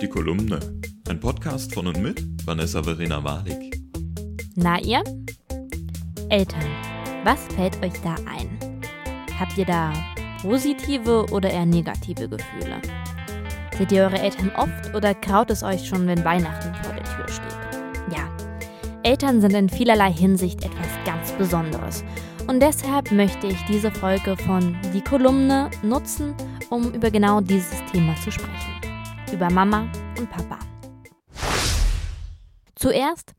Die Kolumne. Ein Podcast von und mit Vanessa Verena Malik. Na ihr? Eltern, was fällt euch da ein? Habt ihr da positive oder eher negative Gefühle? Seht ihr eure Eltern oft oder kraut es euch schon, wenn Weihnachten vor der Tür steht? Ja, Eltern sind in vielerlei Hinsicht etwas ganz Besonderes. Und deshalb möchte ich diese Folge von Die Kolumne nutzen, um über genau dieses Thema zu sprechen. Über Mama und Papa. Zuerst,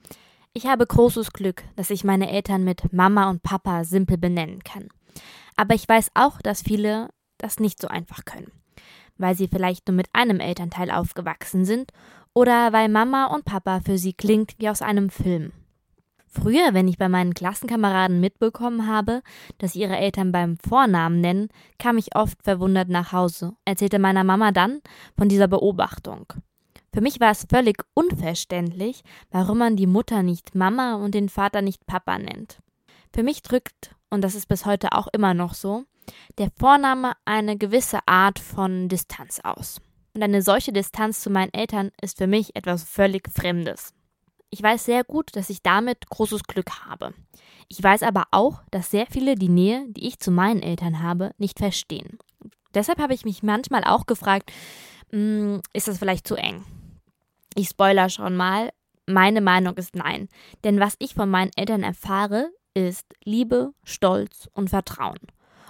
ich habe großes Glück, dass ich meine Eltern mit Mama und Papa simpel benennen kann. Aber ich weiß auch, dass viele das nicht so einfach können, weil sie vielleicht nur mit einem Elternteil aufgewachsen sind oder weil Mama und Papa für sie klingt wie aus einem Film. Früher, wenn ich bei meinen Klassenkameraden mitbekommen habe, dass ihre Eltern beim Vornamen nennen, kam ich oft verwundert nach Hause, erzählte meiner Mama dann von dieser Beobachtung. Für mich war es völlig unverständlich, warum man die Mutter nicht Mama und den Vater nicht Papa nennt. Für mich drückt, und das ist bis heute auch immer noch so, der Vorname eine gewisse Art von Distanz aus. Und eine solche Distanz zu meinen Eltern ist für mich etwas völlig Fremdes. Ich weiß sehr gut, dass ich damit großes Glück habe. Ich weiß aber auch, dass sehr viele die Nähe, die ich zu meinen Eltern habe, nicht verstehen. Deshalb habe ich mich manchmal auch gefragt, hm, ist das vielleicht zu eng? Ich spoiler schon mal, meine Meinung ist nein. Denn was ich von meinen Eltern erfahre, ist Liebe, Stolz und Vertrauen.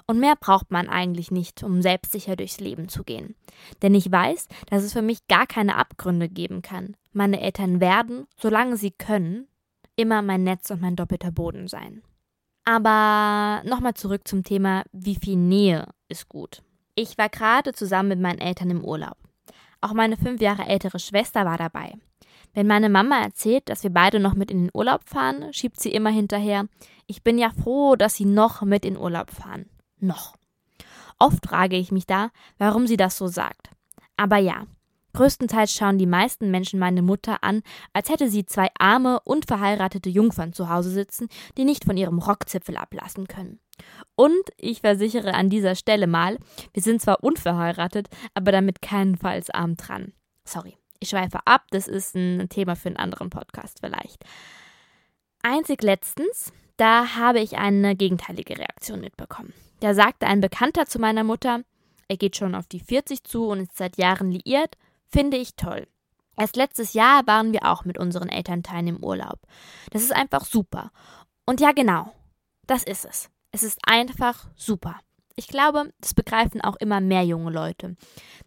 Und mehr braucht man eigentlich nicht, um selbstsicher durchs Leben zu gehen. Denn ich weiß, dass es für mich gar keine Abgründe geben kann. Meine Eltern werden, solange sie können, immer mein Netz und mein doppelter Boden sein. Aber nochmal zurück zum Thema, wie viel Nähe ist gut. Ich war gerade zusammen mit meinen Eltern im Urlaub. Auch meine fünf Jahre ältere Schwester war dabei. Wenn meine Mama erzählt, dass wir beide noch mit in den Urlaub fahren, schiebt sie immer hinterher, ich bin ja froh, dass sie noch mit in Urlaub fahren. Noch. Oft frage ich mich da, warum sie das so sagt. Aber ja, Größtenteils schauen die meisten Menschen meine Mutter an, als hätte sie zwei arme, unverheiratete Jungfern zu Hause sitzen, die nicht von ihrem Rockzipfel ablassen können. Und ich versichere an dieser Stelle mal, wir sind zwar unverheiratet, aber damit keinenfalls arm dran. Sorry, ich schweife ab, das ist ein Thema für einen anderen Podcast vielleicht. Einzig letztens, da habe ich eine gegenteilige Reaktion mitbekommen. Da sagte ein Bekannter zu meiner Mutter, er geht schon auf die 40 zu und ist seit Jahren liiert, Finde ich toll. Erst letztes Jahr waren wir auch mit unseren Elternteilen im Urlaub. Das ist einfach super. Und ja, genau, das ist es. Es ist einfach super. Ich glaube, das begreifen auch immer mehr junge Leute.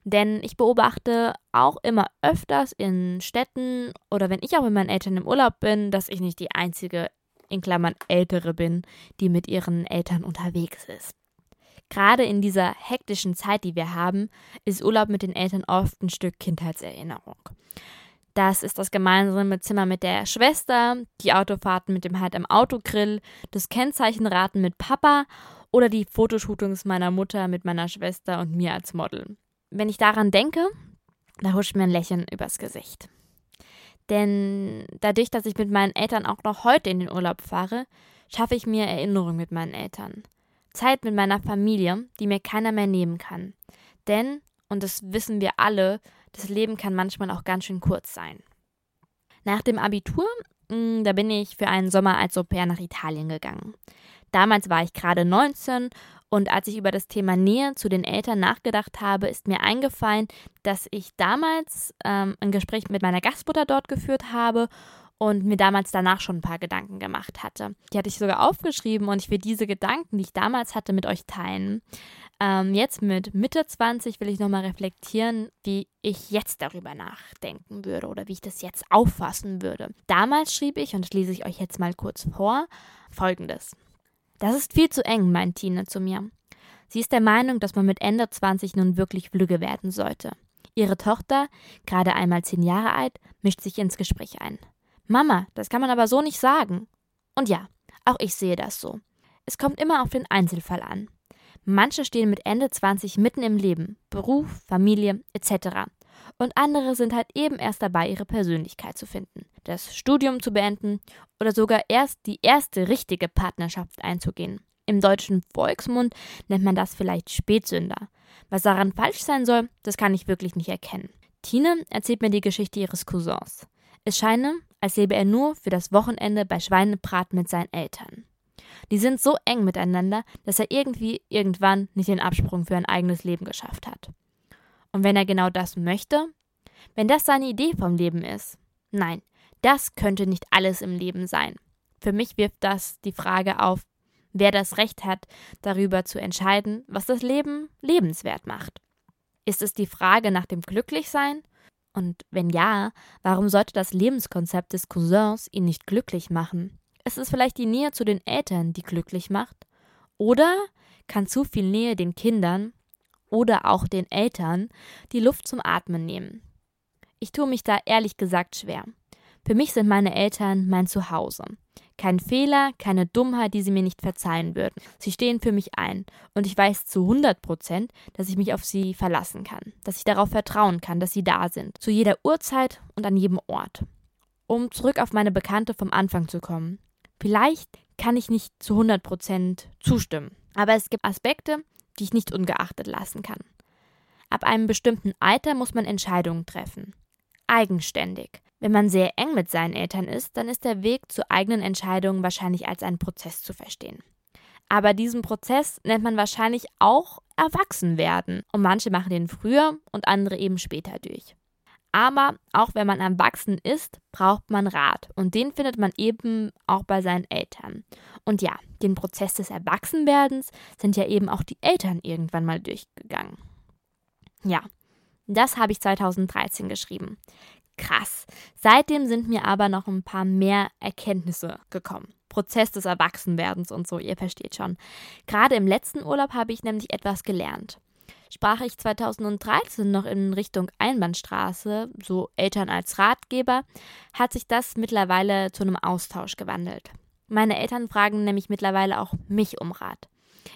Denn ich beobachte auch immer öfters in Städten oder wenn ich auch mit meinen Eltern im Urlaub bin, dass ich nicht die einzige, in Klammern ältere bin, die mit ihren Eltern unterwegs ist. Gerade in dieser hektischen Zeit, die wir haben, ist Urlaub mit den Eltern oft ein Stück Kindheitserinnerung. Das ist das gemeinsame Zimmer mit der Schwester, die Autofahrten mit dem Halt am Autogrill, das Kennzeichenraten mit Papa oder die Fotoshootings meiner Mutter mit meiner Schwester und mir als Model. Wenn ich daran denke, da huscht mir ein Lächeln übers Gesicht. Denn dadurch, dass ich mit meinen Eltern auch noch heute in den Urlaub fahre, schaffe ich mir Erinnerungen mit meinen Eltern. Zeit mit meiner Familie, die mir keiner mehr nehmen kann. Denn, und das wissen wir alle, das Leben kann manchmal auch ganz schön kurz sein. Nach dem Abitur, hm, da bin ich für einen Sommer als Au pair nach Italien gegangen. Damals war ich gerade 19 und als ich über das Thema Nähe zu den Eltern nachgedacht habe, ist mir eingefallen, dass ich damals ähm, ein Gespräch mit meiner Gastmutter dort geführt habe und mir damals danach schon ein paar Gedanken gemacht hatte. Die hatte ich sogar aufgeschrieben und ich will diese Gedanken, die ich damals hatte, mit euch teilen. Ähm, jetzt mit Mitte 20 will ich nochmal reflektieren, wie ich jetzt darüber nachdenken würde oder wie ich das jetzt auffassen würde. Damals schrieb ich, und das lese ich euch jetzt mal kurz vor, folgendes. Das ist viel zu eng, meint Tine zu mir. Sie ist der Meinung, dass man mit Ende 20 nun wirklich flügge werden sollte. Ihre Tochter, gerade einmal zehn Jahre alt, mischt sich ins Gespräch ein. Mama, das kann man aber so nicht sagen. Und ja, auch ich sehe das so. Es kommt immer auf den Einzelfall an. Manche stehen mit Ende 20 mitten im Leben, Beruf, Familie etc. Und andere sind halt eben erst dabei, ihre Persönlichkeit zu finden, das Studium zu beenden oder sogar erst die erste richtige Partnerschaft einzugehen. Im deutschen Volksmund nennt man das vielleicht Spätsünder. Was daran falsch sein soll, das kann ich wirklich nicht erkennen. Tine erzählt mir die Geschichte ihres Cousins. Es scheine, als lebe er nur für das Wochenende bei Schweinebrat mit seinen Eltern. Die sind so eng miteinander, dass er irgendwie irgendwann nicht den Absprung für ein eigenes Leben geschafft hat. Und wenn er genau das möchte, wenn das seine Idee vom Leben ist, nein, das könnte nicht alles im Leben sein. Für mich wirft das die Frage auf, wer das Recht hat, darüber zu entscheiden, was das Leben lebenswert macht. Ist es die Frage nach dem Glücklichsein? Und wenn ja, warum sollte das Lebenskonzept des Cousins ihn nicht glücklich machen? Ist es vielleicht die Nähe zu den Eltern, die glücklich macht? Oder kann zu viel Nähe den Kindern oder auch den Eltern die Luft zum Atmen nehmen? Ich tue mich da ehrlich gesagt schwer. Für mich sind meine Eltern mein Zuhause. Kein Fehler, keine Dummheit, die sie mir nicht verzeihen würden. Sie stehen für mich ein. Und ich weiß zu 100 Prozent, dass ich mich auf sie verlassen kann. Dass ich darauf vertrauen kann, dass sie da sind. Zu jeder Uhrzeit und an jedem Ort. Um zurück auf meine Bekannte vom Anfang zu kommen. Vielleicht kann ich nicht zu 100 Prozent zustimmen. Aber es gibt Aspekte, die ich nicht ungeachtet lassen kann. Ab einem bestimmten Alter muss man Entscheidungen treffen. Eigenständig. Wenn man sehr eng mit seinen Eltern ist, dann ist der Weg zu eigenen Entscheidungen wahrscheinlich als einen Prozess zu verstehen. Aber diesen Prozess nennt man wahrscheinlich auch Erwachsenwerden. Und manche machen den früher und andere eben später durch. Aber auch wenn man erwachsen ist, braucht man Rat. Und den findet man eben auch bei seinen Eltern. Und ja, den Prozess des Erwachsenwerdens sind ja eben auch die Eltern irgendwann mal durchgegangen. Ja, das habe ich 2013 geschrieben krass. Seitdem sind mir aber noch ein paar mehr Erkenntnisse gekommen. Prozess des Erwachsenwerdens und so, ihr versteht schon. Gerade im letzten Urlaub habe ich nämlich etwas gelernt. Sprach ich 2013 noch in Richtung Einbahnstraße, so Eltern als Ratgeber, hat sich das mittlerweile zu einem Austausch gewandelt. Meine Eltern fragen nämlich mittlerweile auch mich um Rat.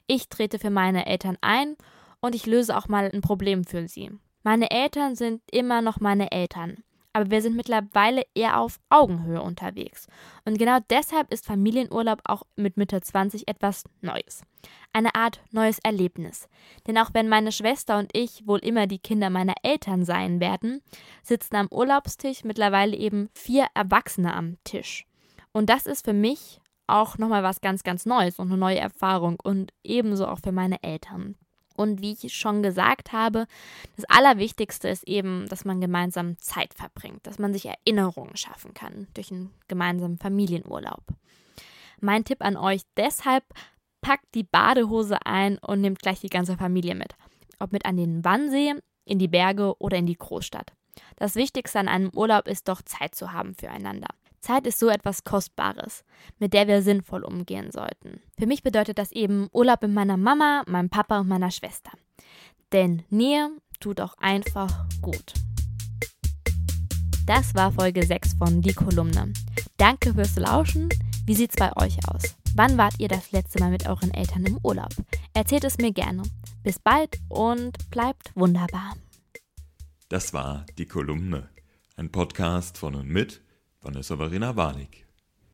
Ich trete für meine Eltern ein und ich löse auch mal ein Problem für sie. Meine Eltern sind immer noch meine Eltern aber wir sind mittlerweile eher auf Augenhöhe unterwegs. Und genau deshalb ist Familienurlaub auch mit Mitte 20 etwas Neues. Eine Art neues Erlebnis. Denn auch wenn meine Schwester und ich wohl immer die Kinder meiner Eltern sein werden, sitzen am Urlaubstisch mittlerweile eben vier Erwachsene am Tisch. Und das ist für mich auch nochmal was ganz, ganz Neues und eine neue Erfahrung und ebenso auch für meine Eltern. Und wie ich schon gesagt habe, das Allerwichtigste ist eben, dass man gemeinsam Zeit verbringt, dass man sich Erinnerungen schaffen kann durch einen gemeinsamen Familienurlaub. Mein Tipp an euch deshalb, packt die Badehose ein und nehmt gleich die ganze Familie mit. Ob mit an den Wannsee, in die Berge oder in die Großstadt. Das Wichtigste an einem Urlaub ist doch Zeit zu haben füreinander. Zeit ist so etwas Kostbares, mit der wir sinnvoll umgehen sollten. Für mich bedeutet das eben Urlaub mit meiner Mama, meinem Papa und meiner Schwester. Denn Nähe tut auch einfach gut. Das war Folge 6 von Die Kolumne. Danke fürs Lauschen. Wie sieht's bei euch aus? Wann wart ihr das letzte Mal mit euren Eltern im Urlaub? Erzählt es mir gerne. Bis bald und bleibt wunderbar. Das war Die Kolumne, ein Podcast von und mit Vanessa Verena Warnig.